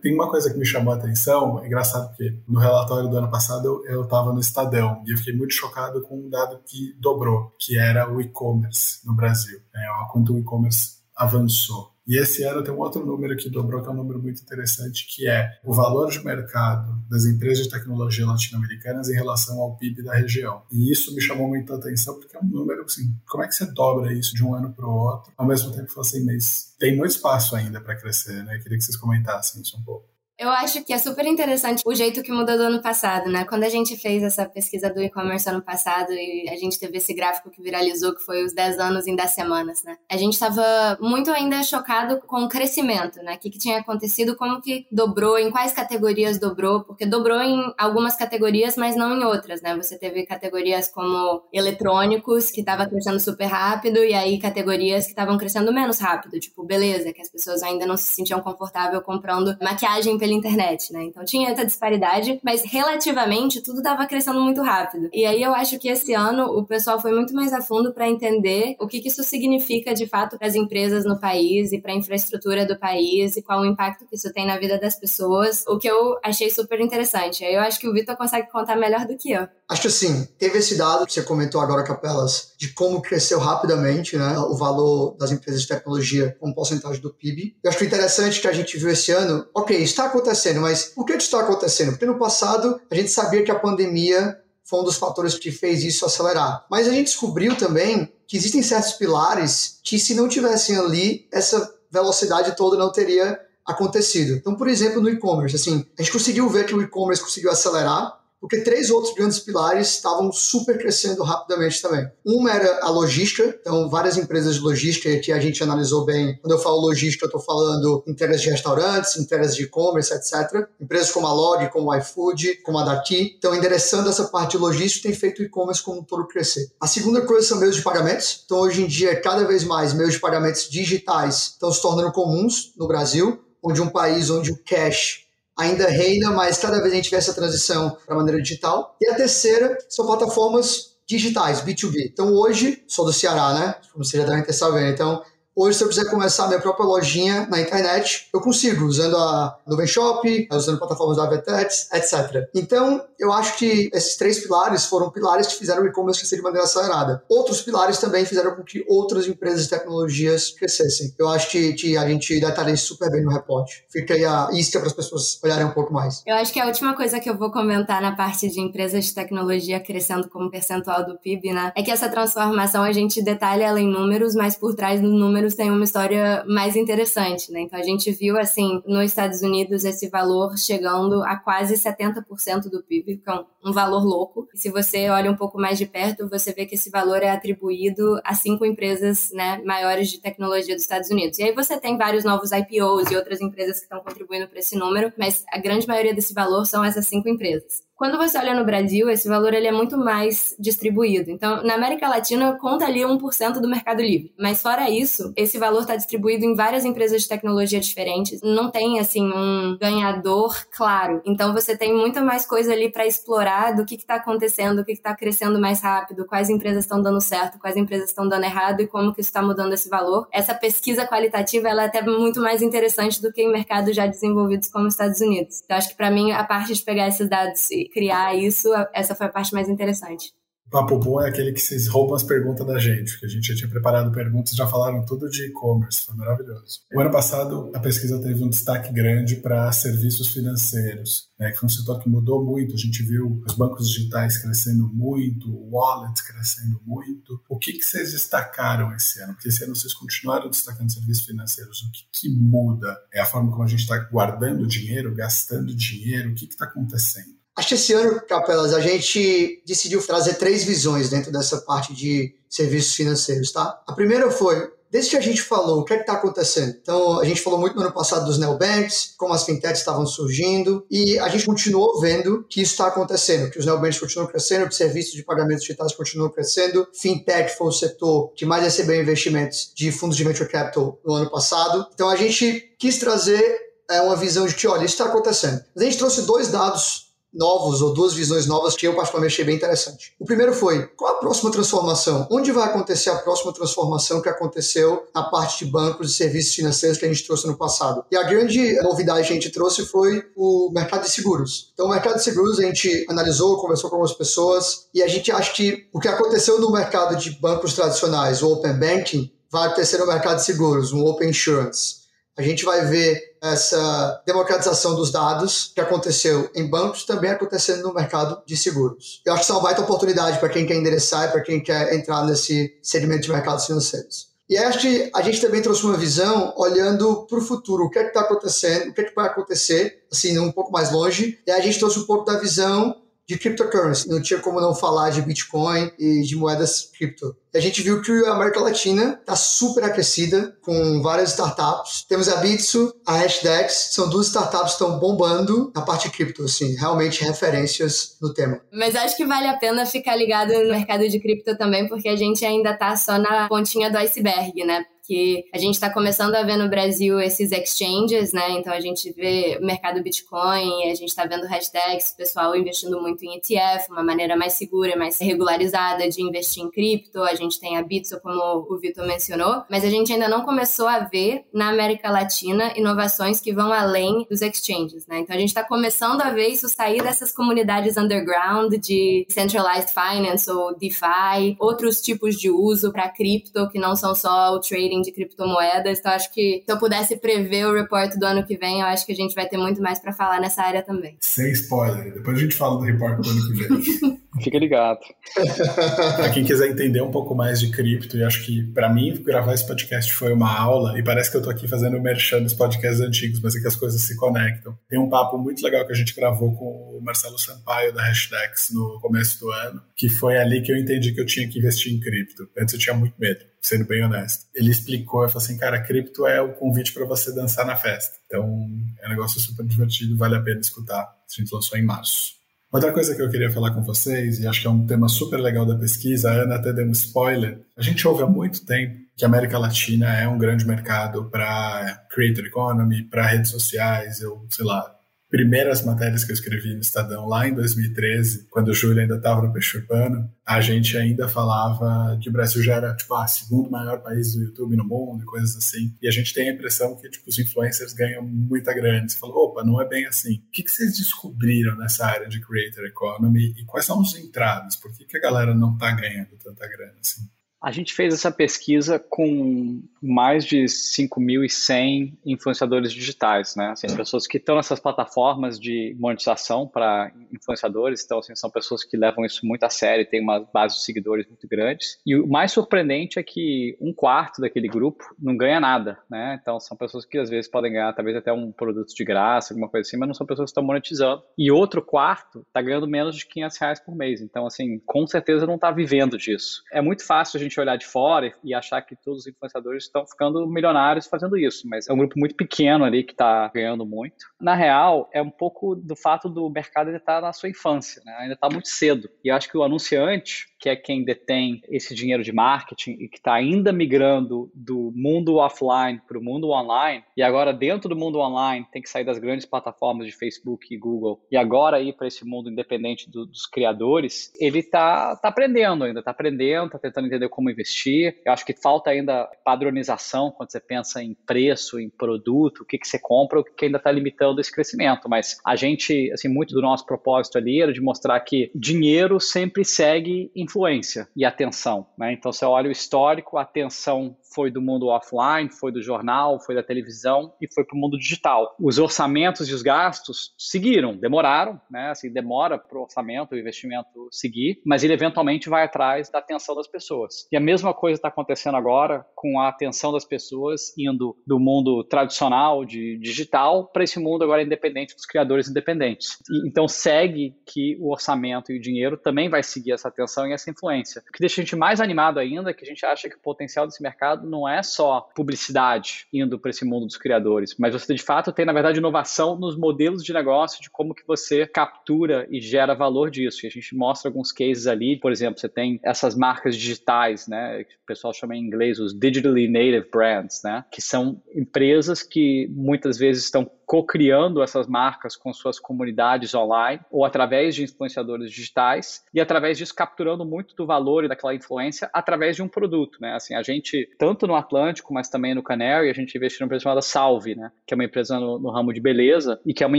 Tem uma coisa que me chamou a atenção, é engraçado porque no relatório do ano passado eu estava no Estadão e eu fiquei muito chocado com um dado que dobrou, que era o e-commerce no Brasil. É, o quanto o e-commerce avançou. E esse ano tem um outro número que dobrou, que é um número muito interessante, que é o valor de mercado das empresas de tecnologia latino-americanas em relação ao PIB da região. E isso me chamou muita atenção, porque é um número, assim, como é que você dobra isso de um ano para o outro? Ao mesmo tempo, assim, mas tem muito espaço ainda para crescer, né? Eu queria que vocês comentassem isso um pouco. Eu acho que é super interessante o jeito que mudou do ano passado, né? Quando a gente fez essa pesquisa do e-commerce ano passado e a gente teve esse gráfico que viralizou, que foi os 10 anos em 10 semanas, né? A gente estava muito ainda chocado com o crescimento, né? O que, que tinha acontecido, como que dobrou, em quais categorias dobrou, porque dobrou em algumas categorias, mas não em outras, né? Você teve categorias como eletrônicos, que estava crescendo super rápido, e aí categorias que estavam crescendo menos rápido, tipo beleza, que as pessoas ainda não se sentiam confortável comprando maquiagem pela internet, né? Então tinha essa disparidade, mas relativamente tudo estava crescendo muito rápido. E aí eu acho que esse ano o pessoal foi muito mais a fundo para entender o que, que isso significa de fato para as empresas no país e para a infraestrutura do país e qual o impacto que isso tem na vida das pessoas, o que eu achei super interessante. Aí eu acho que o Vitor consegue contar melhor do que eu. Acho que assim, teve esse dado que você comentou agora, Capelas, de como cresceu rapidamente né, o valor das empresas de tecnologia como porcentagem do PIB. Eu acho que interessante que a gente viu esse ano, ok, está acontecendo, mas por que está acontecendo? Porque no passado a gente sabia que a pandemia foi um dos fatores que fez isso acelerar. Mas a gente descobriu também que existem certos pilares que, se não tivessem ali, essa velocidade toda não teria acontecido. Então, por exemplo, no e-commerce, assim, a gente conseguiu ver que o e-commerce conseguiu acelerar porque três outros grandes pilares estavam super crescendo rapidamente também. Uma era a logística, então várias empresas de logística que a gente analisou bem. Quando eu falo logística, eu estou falando entregas de restaurantes, entregas de e-commerce, etc. Empresas como a Log, como a iFood, como a Daqui, estão endereçando essa parte de logística têm feito o e-commerce como um todo crescer. A segunda coisa são meios de pagamentos. Então, hoje em dia, cada vez mais meios de pagamentos digitais estão se tornando comuns no Brasil, onde um país onde o cash ainda reina, mas cada vez a gente vê essa transição para a maneira digital. E a terceira são plataformas digitais, B2B. Então hoje, sou do Ceará, né? Como vocês já devem ter sabendo. Então, Hoje, se eu quiser começar a minha própria lojinha na internet, eu consigo, usando a Nuvem Shop, usando plataformas da Avetex, etc. Então, eu acho que esses três pilares foram pilares que fizeram o e-commerce crescer de maneira acelerada. Outros pilares também fizeram com que outras empresas de tecnologias crescessem. Eu acho que, que a gente detalha isso super bem no reporte. Fica aí a isca para as pessoas olharem um pouco mais. Eu acho que a última coisa que eu vou comentar na parte de empresas de tecnologia crescendo como percentual do PIB, né, é que essa transformação a gente detalha ela em números, mas por trás do número números têm uma história mais interessante, né? Então a gente viu assim, nos Estados Unidos esse valor chegando a quase 70% do PIB, que é um, um valor louco. E se você olha um pouco mais de perto, você vê que esse valor é atribuído a cinco empresas, né, maiores de tecnologia dos Estados Unidos. E aí você tem vários novos IPOs e outras empresas que estão contribuindo para esse número, mas a grande maioria desse valor são essas cinco empresas. Quando você olha no Brasil, esse valor ele é muito mais distribuído. Então, na América Latina, conta ali 1% do mercado livre. Mas fora isso, esse valor está distribuído em várias empresas de tecnologia diferentes. Não tem, assim, um ganhador claro. Então, você tem muita mais coisa ali para explorar do que está acontecendo, o que está crescendo mais rápido, quais empresas estão dando certo, quais empresas estão dando errado e como que isso está mudando esse valor. Essa pesquisa qualitativa, ela é até muito mais interessante do que em mercados já desenvolvidos como os Estados Unidos. Então, acho que para mim, a parte de pegar esses dados e criar isso, essa foi a parte mais interessante. Papo bom é aquele que vocês roubam as perguntas da gente, que a gente já tinha preparado perguntas, já falaram tudo de e-commerce, foi maravilhoso. O ano passado, a pesquisa teve um destaque grande para serviços financeiros, né, que foi um setor que mudou muito. A gente viu os bancos digitais crescendo muito, o crescendo muito. O que, que vocês destacaram esse ano? Porque esse ano vocês continuaram destacando serviços financeiros. O que, que muda? É a forma como a gente está guardando dinheiro, gastando dinheiro? O que está acontecendo? Acho que esse ano, Capelas, a gente decidiu trazer três visões dentro dessa parte de serviços financeiros, tá? A primeira foi, desde que a gente falou, o que é está acontecendo? Então, a gente falou muito no ano passado dos neobanks, como as fintechs estavam surgindo, e a gente continuou vendo que isso está acontecendo, que os neobanks continuam crescendo, que serviços de pagamentos digitais continuam crescendo. Fintech foi o setor que mais recebeu investimentos de fundos de venture capital no ano passado. Então, a gente quis trazer é, uma visão de que, olha, isso está acontecendo. a gente trouxe dois dados novos ou duas visões novas que eu particularmente achei bem interessante. O primeiro foi, qual a próxima transformação? Onde vai acontecer a próxima transformação que aconteceu na parte de bancos e serviços financeiros que a gente trouxe no passado? E a grande novidade que a gente trouxe foi o mercado de seguros. Então, o mercado de seguros a gente analisou, conversou com algumas pessoas e a gente acha que o que aconteceu no mercado de bancos tradicionais, o Open Banking, vai acontecer no mercado de seguros, um Open Insurance a gente vai ver essa democratização dos dados que aconteceu em bancos também acontecendo no mercado de seguros. Eu acho que é uma baita oportunidade para quem quer endereçar e para quem quer entrar nesse segmento de mercados financeiros. E acho a gente também trouxe uma visão olhando para o futuro, o que é que está acontecendo, o que é que vai acontecer, assim, um pouco mais longe. E a gente trouxe um pouco da visão de cryptocurrency. Não tinha como não falar de Bitcoin e de moedas cripto. A gente viu que a América Latina está super aquecida com várias startups. Temos a Bitso, a Hashdex, são duas startups que estão bombando na parte cripto, assim, realmente referências no tema. Mas acho que vale a pena ficar ligado no mercado de cripto também, porque a gente ainda está só na pontinha do iceberg, né? Que a gente está começando a ver no Brasil esses exchanges, né? Então a gente vê o mercado Bitcoin, a gente está vendo hashtags, pessoal investindo muito em ETF, uma maneira mais segura, mais regularizada de investir em cripto. A gente tem a Bitso, como o Vitor mencionou, mas a gente ainda não começou a ver na América Latina inovações que vão além dos exchanges, né? Então a gente está começando a ver isso sair dessas comunidades underground de centralized finance ou DeFi, outros tipos de uso para cripto que não são só o trading trading de criptomoedas. Então, acho que se eu pudesse prever o report do ano que vem, eu acho que a gente vai ter muito mais para falar nessa área também. Sem spoiler. Depois a gente fala do report do ano que vem. <laughs> Fica ligado. <laughs> para quem quiser entender um pouco mais de cripto, e acho que para mim gravar esse podcast foi uma aula, e parece que eu tô aqui fazendo merchan dos podcasts antigos, mas é que as coisas se conectam. Tem um papo muito legal que a gente gravou com o Marcelo Sampaio da Hashtags no começo do ano, que foi ali que eu entendi que eu tinha que investir em cripto. Antes eu tinha muito medo sendo bem honesto. Ele explicou, eu falei assim, cara, cripto é o convite para você dançar na festa. Então, é um negócio super divertido, vale a pena escutar. A gente lançou em março. Outra coisa que eu queria falar com vocês, e acho que é um tema super legal da pesquisa, a Ana até deu um spoiler. A gente ouve há muito tempo que a América Latina é um grande mercado para creator economy, para redes sociais, eu sei lá, primeiras matérias que eu escrevi no Estadão lá em 2013, quando o Júlio ainda estava no Peixe Urbano, a gente ainda falava que o Brasil já era, tipo, ah, segundo maior país do YouTube no mundo e coisas assim. E a gente tem a impressão que, tipo, os influencers ganham muita grana. Você falou, opa, não é bem assim. O que, que vocês descobriram nessa área de Creator Economy e quais são os entraves? Por que, que a galera não está ganhando tanta grana assim? A gente fez essa pesquisa com mais de 5.100 influenciadores digitais, né? Assim, pessoas que estão nessas plataformas de monetização para influenciadores, então assim, são pessoas que levam isso muito a sério, têm uma base de seguidores muito grandes. E o mais surpreendente é que um quarto daquele grupo não ganha nada, né? Então são pessoas que às vezes podem ganhar talvez até um produto de graça, alguma coisa assim, mas não são pessoas que estão monetizando. E outro quarto está ganhando menos de 500 reais por mês. Então assim, com certeza não está vivendo disso. É muito fácil a gente olhar de fora e achar que todos os influenciadores estão ficando milionários fazendo isso, mas é um grupo muito pequeno ali que está ganhando muito. Na real, é um pouco do fato do mercado estar tá na sua infância, né? ainda está muito cedo. E acho que o anunciante, que é quem detém esse dinheiro de marketing e que está ainda migrando do mundo offline para o mundo online, e agora dentro do mundo online tem que sair das grandes plataformas de Facebook e Google, e agora ir para esse mundo independente do, dos criadores, ele está tá aprendendo ainda, está aprendendo, está tentando entender como investir. Eu acho que falta ainda padronização quando você pensa em preço, em produto, o que, que você compra, o que ainda está limitando esse crescimento. Mas a gente, assim, muito do nosso propósito ali era de mostrar que dinheiro sempre segue influência e atenção. Né? Então, você olha o histórico, a atenção foi do mundo offline, foi do jornal, foi da televisão e foi para o mundo digital. Os orçamentos e os gastos seguiram, demoraram, né? Assim, demora para o orçamento, o investimento seguir, mas ele eventualmente vai atrás da atenção das pessoas. E a mesma coisa está acontecendo agora com a atenção das pessoas indo do mundo tradicional de digital para esse mundo agora independente dos criadores independentes. E, então segue que o orçamento e o dinheiro também vai seguir essa atenção e essa influência. O que deixa a gente mais animado ainda é que a gente acha que o potencial desse mercado não é só publicidade indo para esse mundo dos criadores, mas você de fato tem, na verdade, inovação nos modelos de negócio, de como que você captura e gera valor disso. E a gente mostra alguns cases ali, por exemplo, você tem essas marcas digitais, né, que o pessoal chama em inglês os digitally native brands, né, que são empresas que muitas vezes estão co-criando essas marcas com suas comunidades online ou através de influenciadores digitais e através disso capturando muito do valor e daquela influência através de um produto, né? Assim, a gente, tanto no Atlântico, mas também no Canary, a gente investiu numa empresa chamada Salve, né? Que é uma empresa no, no ramo de beleza e que é uma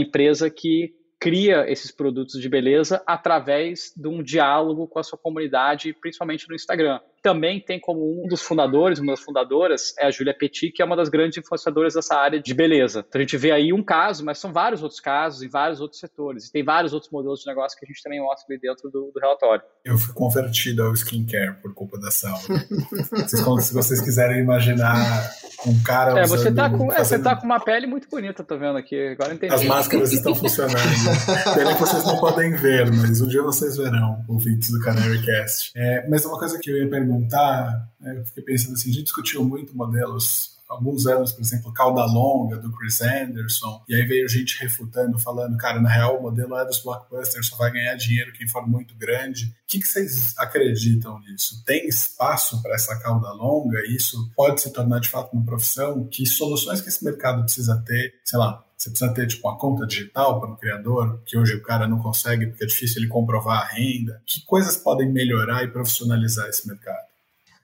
empresa que cria esses produtos de beleza através de um diálogo com a sua comunidade, principalmente no Instagram também tem como um dos fundadores, uma das fundadoras, é a Julia Petit, que é uma das grandes influenciadoras dessa área de beleza. Então a gente vê aí um caso, mas são vários outros casos em vários outros setores. E tem vários outros modelos de negócio que a gente também mostra ali dentro do, do relatório. Eu fui convertido ao skincare por culpa da sala. se vocês quiserem imaginar um cara é, você tá com, é, você tá com uma pele muito bonita, tô vendo aqui. Agora entendi. As máscaras estão <laughs> funcionando. Pena que vocês não podem ver, mas um dia vocês verão ouvintes do Canary Cast. É, mas uma coisa que eu ia perguntar perguntar, né, eu fiquei pensando assim, a gente discutiu muito modelos alguns anos, por exemplo, Cauda Longa, do Chris Anderson, e aí veio gente refutando, falando, cara, na real o modelo é dos blockbusters, só vai ganhar dinheiro quem for muito grande. O que, que vocês acreditam nisso? Tem espaço para essa cauda longa? Isso pode se tornar de fato uma profissão? Que soluções que esse mercado precisa ter? Sei lá, você precisa ter tipo uma conta digital para o criador, que hoje o cara não consegue porque é difícil ele comprovar a renda. Que coisas podem melhorar e profissionalizar esse mercado?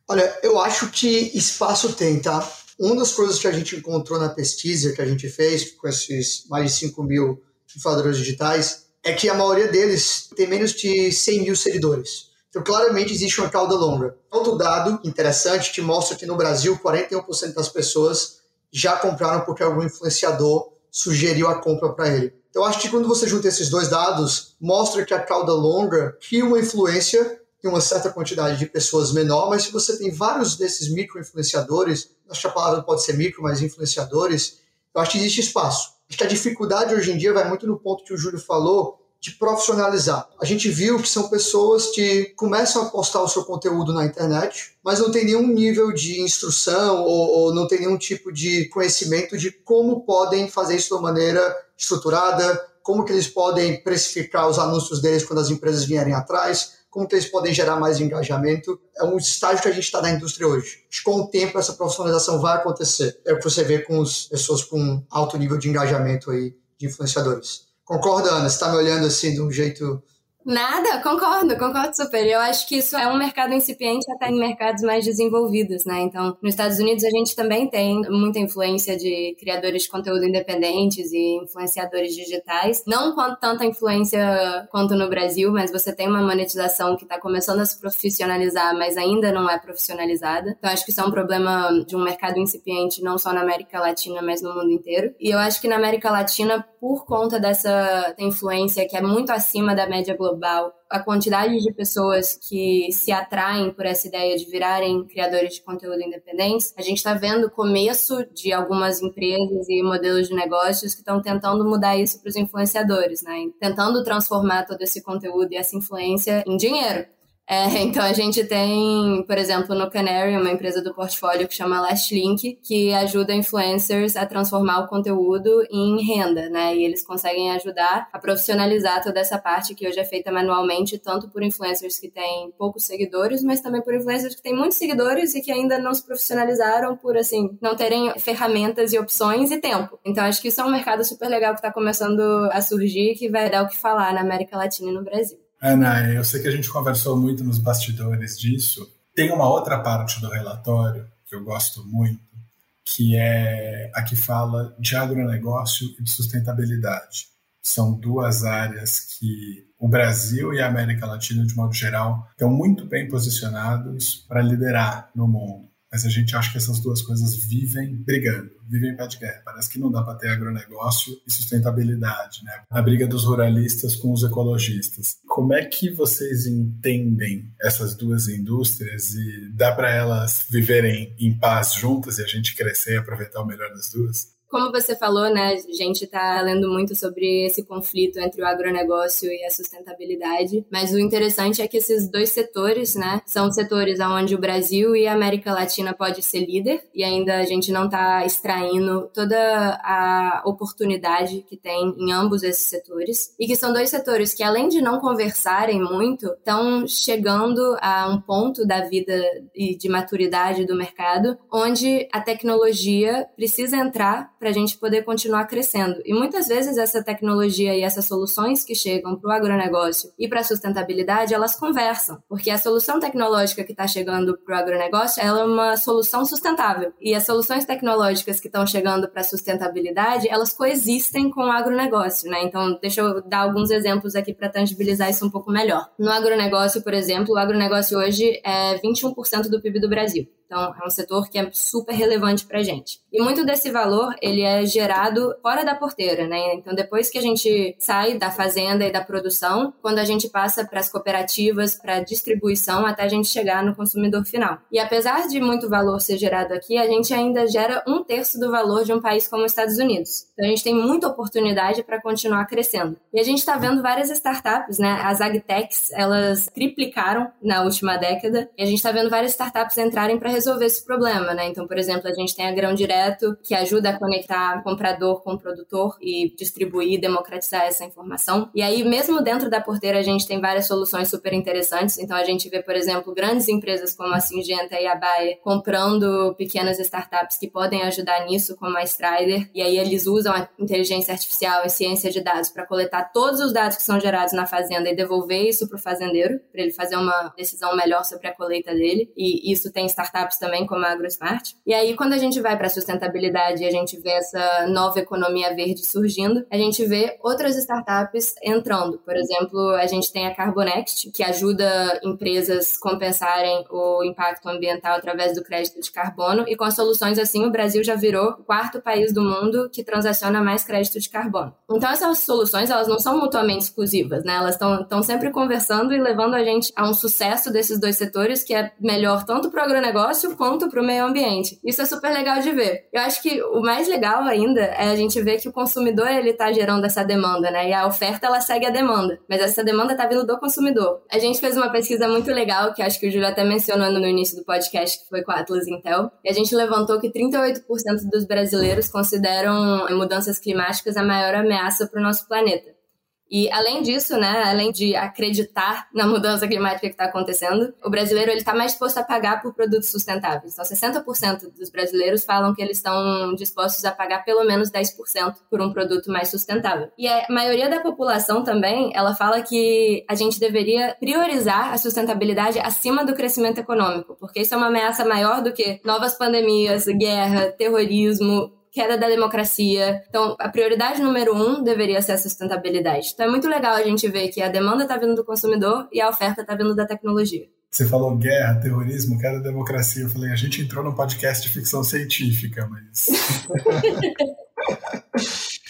Olha, eu acho que espaço tem, tá? Uma das coisas que a gente encontrou na pesquisa que a gente fez com esses mais de 5 mil influenciadores digitais é que a maioria deles tem menos de 100 mil seguidores. Então, claramente, existe uma cauda longa. Outro dado interessante que mostra que no Brasil, 41% das pessoas já compraram porque algum influenciador sugeriu a compra para ele. Então, acho que quando você junta esses dois dados, mostra que a cauda longa cria uma influência em uma certa quantidade de pessoas menor, mas se você tem vários desses micro-influenciadores, acho que a palavra pode ser micro, mas influenciadores, eu acho que existe espaço. Acho que a dificuldade hoje em dia vai muito no ponto que o Júlio falou, de profissionalizar. A gente viu que são pessoas que começam a postar o seu conteúdo na internet, mas não tem nenhum nível de instrução ou, ou não tem nenhum tipo de conhecimento de como podem fazer isso de uma maneira estruturada, como que eles podem precificar os anúncios deles quando as empresas vierem atrás, como que eles podem gerar mais engajamento. É um estágio que a gente está na indústria hoje. Com o tempo, essa profissionalização vai acontecer. É o que você vê com as pessoas com alto nível de engajamento aí, de influenciadores. Concorda, Ana? Você está me olhando assim de um jeito Nada, concordo, concordo super. Eu acho que isso é um mercado incipiente até em mercados mais desenvolvidos, né? Então, nos Estados Unidos a gente também tem muita influência de criadores de conteúdo independentes e influenciadores digitais. Não com tanta influência quanto no Brasil, mas você tem uma monetização que está começando a se profissionalizar, mas ainda não é profissionalizada. Então, acho que isso é um problema de um mercado incipiente, não só na América Latina, mas no mundo inteiro. E eu acho que na América Latina, por conta dessa influência que é muito acima da média global, a quantidade de pessoas que se atraem por essa ideia de virarem criadores de conteúdo independentes, a gente está vendo o começo de algumas empresas e modelos de negócios que estão tentando mudar isso para os influenciadores, né? Tentando transformar todo esse conteúdo e essa influência em dinheiro. É, <laughs> então a gente tem, por exemplo, no Canary, uma empresa do portfólio que chama Lashlink, que ajuda influencers a transformar o conteúdo em renda, né? E eles conseguem ajudar a profissionalizar toda essa parte que hoje é feita manualmente, tanto por influencers que têm poucos seguidores, mas também por influencers que têm muitos seguidores e que ainda não se profissionalizaram por, assim, não terem ferramentas e opções e tempo. Então acho que isso é um mercado super legal que está começando a surgir, que vai dar o que falar na América Latina e no Brasil. Ana, eu sei que a gente conversou muito nos bastidores disso. Tem uma outra parte do relatório que eu gosto muito, que é a que fala de agronegócio e de sustentabilidade. São duas áreas que o Brasil e a América Latina, de modo geral, estão muito bem posicionados para liderar no mundo mas a gente acha que essas duas coisas vivem brigando, vivem pé de guerra. Parece que não dá para ter agronegócio e sustentabilidade, né? A briga dos ruralistas com os ecologistas. Como é que vocês entendem essas duas indústrias e dá para elas viverem em paz juntas e a gente crescer e aproveitar o melhor das duas? Como você falou, né, a gente está lendo muito sobre esse conflito entre o agronegócio e a sustentabilidade, mas o interessante é que esses dois setores, né, são setores onde o Brasil e a América Latina pode ser líder e ainda a gente não está extraindo toda a oportunidade que tem em ambos esses setores e que são dois setores que além de não conversarem muito, estão chegando a um ponto da vida e de maturidade do mercado onde a tecnologia precisa entrar para a gente poder continuar crescendo. E muitas vezes essa tecnologia e essas soluções que chegam para o agronegócio e para a sustentabilidade, elas conversam, porque a solução tecnológica que está chegando para o agronegócio, ela é uma solução sustentável. E as soluções tecnológicas que estão chegando para a sustentabilidade, elas coexistem com o agronegócio, né? Então, deixa eu dar alguns exemplos aqui para tangibilizar isso um pouco melhor. No agronegócio, por exemplo, o agronegócio hoje é 21% do PIB do Brasil. Então, é um setor que é super relevante para a gente. E muito desse valor, ele é gerado fora da porteira, né? Então, depois que a gente sai da fazenda e da produção, quando a gente passa para as cooperativas, para distribuição, até a gente chegar no consumidor final. E apesar de muito valor ser gerado aqui, a gente ainda gera um terço do valor de um país como os Estados Unidos. Então, a gente tem muita oportunidade para continuar crescendo. E a gente está vendo várias startups, né? As agtechs, elas triplicaram na última década. E a gente está vendo várias startups entrarem para resolver esse problema, né? Então, por exemplo, a gente tem a Grão Direto, que ajuda a conectar comprador com produtor e distribuir, democratizar essa informação. E aí, mesmo dentro da porteira, a gente tem várias soluções super interessantes. Então, a gente vê, por exemplo, grandes empresas como a Singenta e a Bayer comprando pequenas startups que podem ajudar nisso, como a Strider. E aí, eles usam a inteligência artificial e ciência de dados para coletar todos os dados que são gerados na fazenda e devolver isso para o fazendeiro, para ele fazer uma decisão melhor sobre a colheita dele. E isso tem startups startups também, como a AgroSmart. E aí, quando a gente vai para a sustentabilidade e a gente vê essa nova economia verde surgindo, a gente vê outras startups entrando. Por exemplo, a gente tem a Carbonext, que ajuda empresas compensarem o impacto ambiental através do crédito de carbono. E com soluções assim, o Brasil já virou o quarto país do mundo que transaciona mais crédito de carbono. Então, essas soluções, elas não são mutuamente exclusivas, né? Elas estão sempre conversando e levando a gente a um sucesso desses dois setores que é melhor tanto para o agronegócio negócio quanto para o meio ambiente. Isso é super legal de ver. Eu acho que o mais legal ainda é a gente ver que o consumidor ele está gerando essa demanda, né? E a oferta ela segue a demanda, mas essa demanda está vindo do consumidor. A gente fez uma pesquisa muito legal que acho que o Júlio até mencionou no início do podcast, que foi com a Atlas Intel, e a gente levantou que 38% dos brasileiros consideram mudanças climáticas a maior ameaça para o nosso planeta. E além disso, né, além de acreditar na mudança climática que está acontecendo, o brasileiro ele está mais disposto a pagar por produtos sustentáveis. Então, 60% dos brasileiros falam que eles estão dispostos a pagar pelo menos 10% por um produto mais sustentável. E a maioria da população também, ela fala que a gente deveria priorizar a sustentabilidade acima do crescimento econômico, porque isso é uma ameaça maior do que novas pandemias, guerra, terrorismo, queda da democracia. Então, a prioridade número um deveria ser a sustentabilidade. Então, é muito legal a gente ver que a demanda está vindo do consumidor e a oferta está vindo da tecnologia. Você falou guerra, terrorismo, queda da democracia. Eu falei, a gente entrou num podcast de ficção científica, mas. <laughs>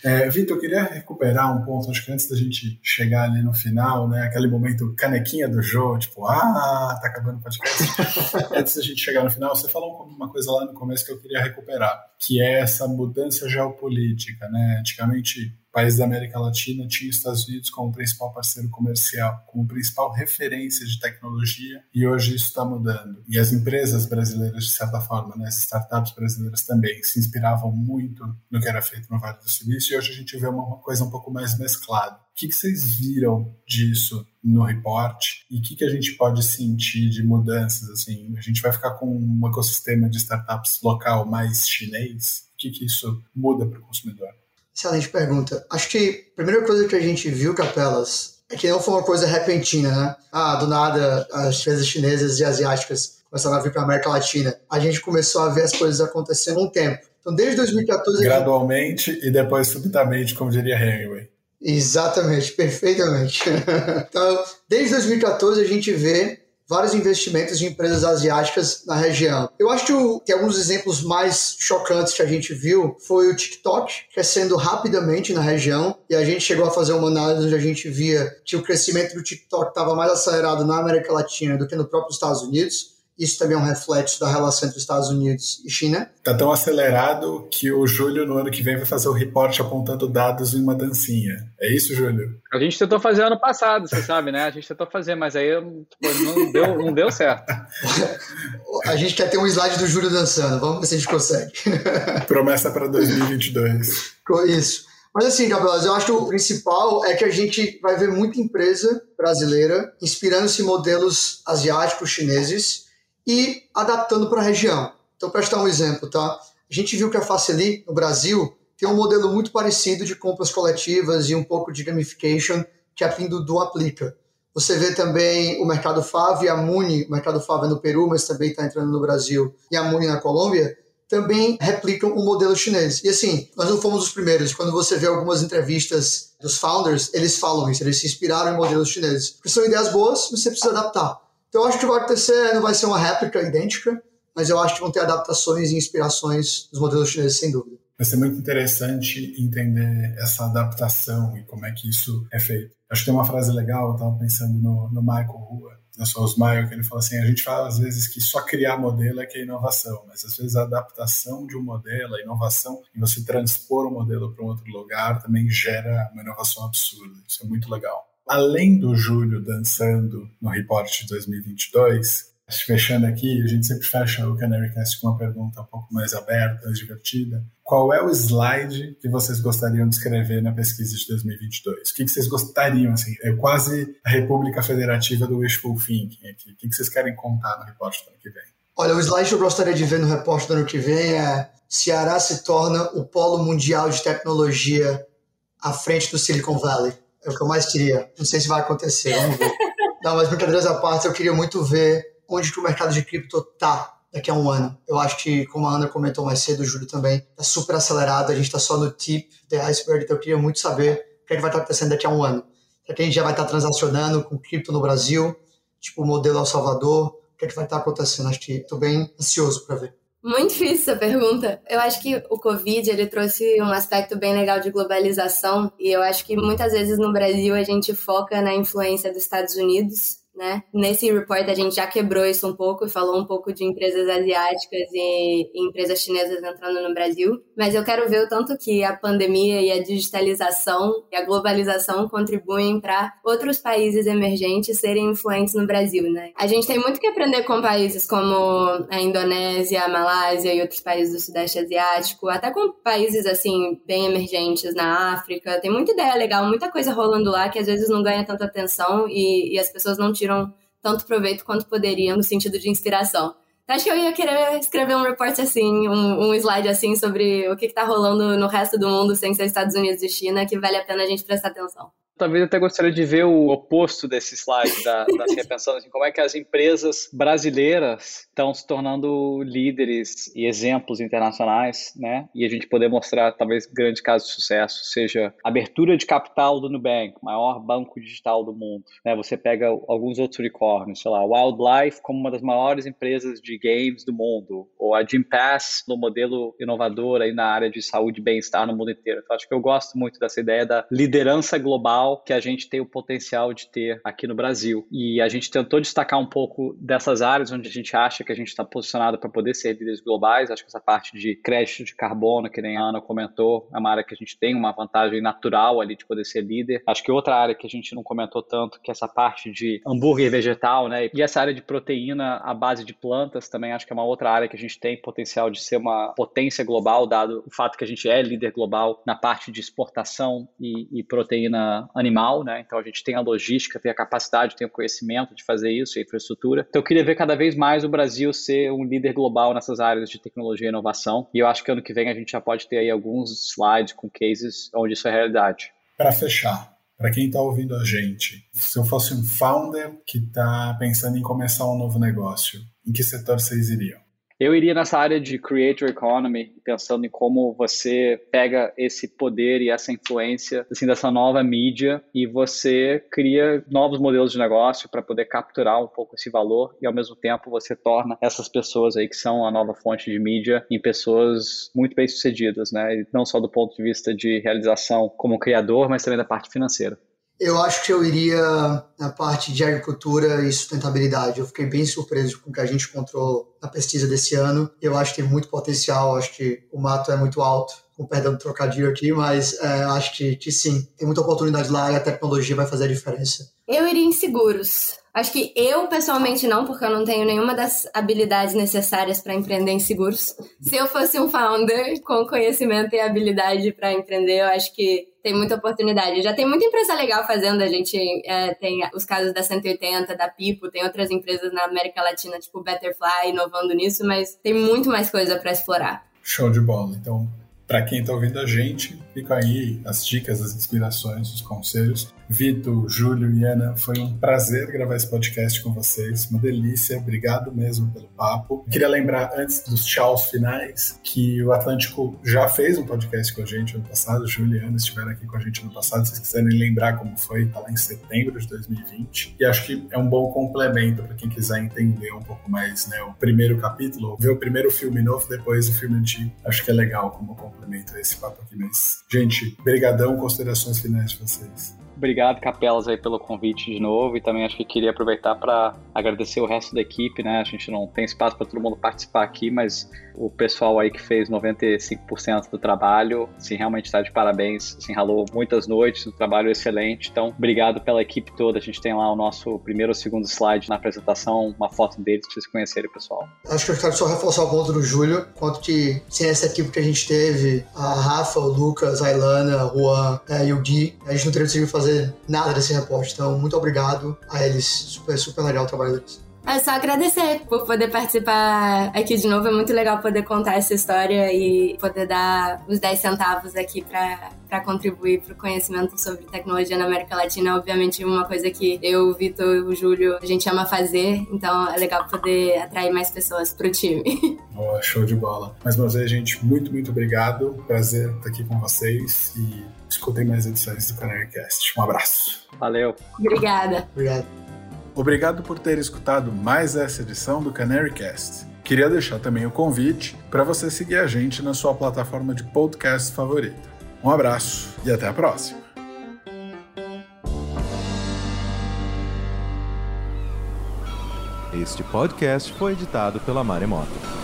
É, Vitor, eu queria recuperar um ponto, acho que antes da gente chegar ali no final, né, aquele momento canequinha do jogo, tipo, ah, tá acabando o podcast. <laughs> antes da gente chegar no final, você falou uma coisa lá no começo que eu queria recuperar, que é essa mudança geopolítica, né? Antigamente países da América Latina tinham os Estados Unidos como principal parceiro comercial, como principal referência de tecnologia, e hoje isso está mudando. E as empresas brasileiras, de certa forma, né, as startups brasileiras também, se inspiravam muito no que era feito no Vale do Silício, e hoje a gente vê uma coisa um pouco mais mesclada. O que, que vocês viram disso no report e o que, que a gente pode sentir de mudanças? Assim, a gente vai ficar com um ecossistema de startups local mais chinês? O que, que isso muda para o consumidor? Excelente pergunta. Acho que a primeira coisa que a gente viu, Capelas, é que não foi uma coisa repentina, né? Ah, do nada as empresas chinesas e asiáticas começaram a vir para a América Latina. A gente começou a ver as coisas acontecendo um tempo. Então, desde 2014... Gradualmente gente... e depois subitamente, como diria Hemingway. Exatamente, perfeitamente. <laughs> então, desde 2014 a gente vê vários investimentos de empresas asiáticas na região. Eu acho que, alguns exemplos mais chocantes que a gente viu foi o TikTok crescendo rapidamente na região e a gente chegou a fazer uma análise onde a gente via que o crescimento do TikTok estava mais acelerado na América Latina do que no próprio Estados Unidos. Isso também é um reflexo da relação entre Estados Unidos e China. Está tão acelerado que o Júlio, no ano que vem, vai fazer o reporte apontando dados em uma dancinha. É isso, Júlio? A gente tentou fazer ano passado, você sabe, né? A gente tentou fazer, mas aí não deu, não deu certo. a gente quer ter um slide do Júlio dançando. Vamos ver se a gente consegue. Promessa para 2022. Isso. Mas assim, Gabriel, eu acho que o principal é que a gente vai ver muita empresa brasileira inspirando-se em modelos asiáticos, chineses, e adaptando para a região. Então, para dar um exemplo, tá? A gente viu que a Faceli, no Brasil, tem um modelo muito parecido de compras coletivas e um pouco de gamification que é vindo do Aplica. Você vê também o Mercado Fave e a Muni, o Mercado Fave é no Peru, mas também está entrando no Brasil, e a Muni na Colômbia, também replicam o modelo chinês. E assim, nós não fomos os primeiros. Quando você vê algumas entrevistas dos founders, eles falam isso, eles se inspiraram em modelos chineses. Porque são ideias boas, você precisa adaptar. Então eu acho que vai acontecer, não vai ser uma réplica idêntica, mas eu acho que vão ter adaptações e inspirações dos modelos chineses, sem dúvida. Vai ser muito interessante entender essa adaptação e como é que isso é feito. Acho que tem uma frase legal, eu estava pensando no, no Michael Rua, na sua Osmaio, que ele fala assim, a gente fala às vezes que só criar modelo é que é inovação, mas às vezes a adaptação de um modelo, a inovação, e você transpor o um modelo para um outro lugar também gera uma inovação absurda. Isso é muito legal além do Júlio dançando no report de 2022, fechando aqui, a gente sempre fecha o Canarycast com uma pergunta um pouco mais aberta, mais divertida. Qual é o slide que vocês gostariam de escrever na pesquisa de 2022? O que, vocês gostariam, assim, é quase a República Federativa do Wishful Thinking aqui. O que, vocês querem contar no repórter do ano que vem? Olha, o slide que eu gostaria de ver no repórter do ano que vem é Ceará se torna o polo mundial de tecnologia à frente do Silicon Valley. É o que eu mais queria. Não sei se vai acontecer, vamos <laughs> ver. Não, mas brincadeiras à parte, eu queria muito ver onde que o mercado de cripto tá daqui a um ano. Eu acho que, como a Ana comentou mais cedo, o Júlio também, tá super acelerado, a gente tá só no tip the iceberg, então eu queria muito saber o que, é que vai estar acontecendo daqui a um ano. Será que a gente já vai estar transacionando com cripto no Brasil, tipo o modelo El Salvador? O que, é que vai estar acontecendo? Acho que estou bem ansioso para ver. Muito difícil essa pergunta. Eu acho que o Covid ele trouxe um aspecto bem legal de globalização e eu acho que muitas vezes no Brasil a gente foca na influência dos Estados Unidos né? Nesse report a gente já quebrou isso um pouco e falou um pouco de empresas asiáticas e, e empresas chinesas entrando no Brasil, mas eu quero ver o tanto que a pandemia e a digitalização e a globalização contribuem para outros países emergentes serem influentes no Brasil, né? A gente tem muito que aprender com países como a Indonésia, a Malásia e outros países do Sudeste Asiático, até com países assim bem emergentes na África. Tem muita ideia legal, muita coisa rolando lá que às vezes não ganha tanta atenção e, e as pessoas não tiram tiram tanto proveito quanto poderiam no sentido de inspiração. Acho que eu ia querer escrever um report assim, um, um slide assim sobre o que está rolando no resto do mundo sem ser Estados Unidos e China, que vale a pena a gente prestar atenção talvez até gostaria de ver o oposto desse slide, da, da <laughs> assim, pensando assim, como é que as empresas brasileiras estão se tornando líderes e exemplos internacionais, né? E a gente poder mostrar talvez grandes casos de sucesso, seja abertura de capital do Nubank, maior banco digital do mundo, né? Você pega alguns outros unicórnios, sei lá, Wildlife como uma das maiores empresas de games do mundo, ou a Gympass no modelo inovador aí na área de saúde e bem-estar no mundo inteiro. Então acho que eu gosto muito dessa ideia da liderança global que a gente tem o potencial de ter aqui no Brasil. E a gente tentou destacar um pouco dessas áreas onde a gente acha que a gente está posicionado para poder ser líderes globais. Acho que essa parte de crédito de carbono, que nem a Ana comentou, é uma área que a gente tem uma vantagem natural ali de poder ser líder. Acho que outra área que a gente não comentou tanto, que é essa parte de hambúrguer vegetal, né? E essa área de proteína à base de plantas também acho que é uma outra área que a gente tem potencial de ser uma potência global, dado o fato que a gente é líder global na parte de exportação e, e proteína animal, né? Então a gente tem a logística, tem a capacidade, tem o conhecimento de fazer isso, a infraestrutura. Então eu queria ver cada vez mais o Brasil ser um líder global nessas áreas de tecnologia e inovação. E eu acho que ano que vem a gente já pode ter aí alguns slides com cases onde isso é realidade. Para fechar, para quem está ouvindo a gente, se eu fosse um founder que está pensando em começar um novo negócio, em que setor vocês iriam? Eu iria nessa área de creator economy, pensando em como você pega esse poder e essa influência assim dessa nova mídia e você cria novos modelos de negócio para poder capturar um pouco esse valor e ao mesmo tempo você torna essas pessoas aí que são a nova fonte de mídia em pessoas muito bem sucedidas, né? Não só do ponto de vista de realização como criador, mas também da parte financeira. Eu acho que eu iria na parte de agricultura e sustentabilidade. Eu fiquei bem surpreso com o que a gente encontrou na pesquisa desse ano. Eu acho que tem muito potencial, acho que o mato é muito alto, com perdão do trocadilho aqui, mas é, acho que, que sim, tem muita oportunidade lá e a tecnologia vai fazer a diferença. Eu iria em seguros. Acho que eu, pessoalmente, não, porque eu não tenho nenhuma das habilidades necessárias para empreender em seguros. Se eu fosse um founder com conhecimento e habilidade para empreender, eu acho que tem muita oportunidade. Já tem muita empresa legal fazendo, a gente é, tem os casos da 180, da Pipo, tem outras empresas na América Latina, tipo Betterfly, inovando nisso, mas tem muito mais coisa para explorar. Show de bola. Então, para quem está ouvindo a gente, ficam aí as dicas, as inspirações, os conselhos. Vitor, Júlio e Ana, foi um prazer gravar esse podcast com vocês. Uma delícia. Obrigado mesmo pelo papo. Queria lembrar, antes dos tchauz finais, que o Atlântico já fez um podcast com a gente ano passado. Júlio e Ana estiveram aqui com a gente ano passado. Se vocês quiserem lembrar como foi, está lá em setembro de 2020. E acho que é um bom complemento para quem quiser entender um pouco mais né, o primeiro capítulo, ver o primeiro filme novo, depois o filme antigo. Acho que é legal como complemento a esse papo aqui. Mas, gente, brigadão. Considerações finais de vocês. Obrigado, Capelas, aí pelo convite de novo e também acho que queria aproveitar para agradecer o resto da equipe, né? A gente não tem espaço para todo mundo participar aqui, mas o pessoal aí que fez 95% do trabalho, assim, realmente está de parabéns, assim, ralou muitas noites, um trabalho excelente. Então, obrigado pela equipe toda. A gente tem lá o nosso primeiro ou segundo slide na apresentação, uma foto deles para vocês conhecerem, pessoal. Acho que eu quero só reforçar o ponto do Júlio, quanto que sem essa equipe que a gente teve, a Rafa, o Lucas, a Ilana, o Juan é, e o Gui, a gente não teria conseguido fazer fazer nada desse reporte. Então, muito obrigado a eles. Super, super legal o trabalho deles. É só agradecer por poder participar aqui de novo. É muito legal poder contar essa história e poder dar os 10 centavos aqui para contribuir para o conhecimento sobre tecnologia na América Latina. Obviamente, uma coisa que eu, o Vitor e o Júlio, a gente ama fazer. Então, é legal poder atrair mais pessoas para o time. <laughs> Boa, show de bola. Mais uma vez, gente, muito, muito obrigado. Prazer estar aqui com vocês e escutem mais edições do Canarycast. Um abraço. Valeu. Obrigada. Obrigado. Obrigado por ter escutado mais essa edição do Canarycast. Queria deixar também o convite para você seguir a gente na sua plataforma de podcast favorita. Um abraço e até a próxima! Este podcast foi editado pela Maremoto.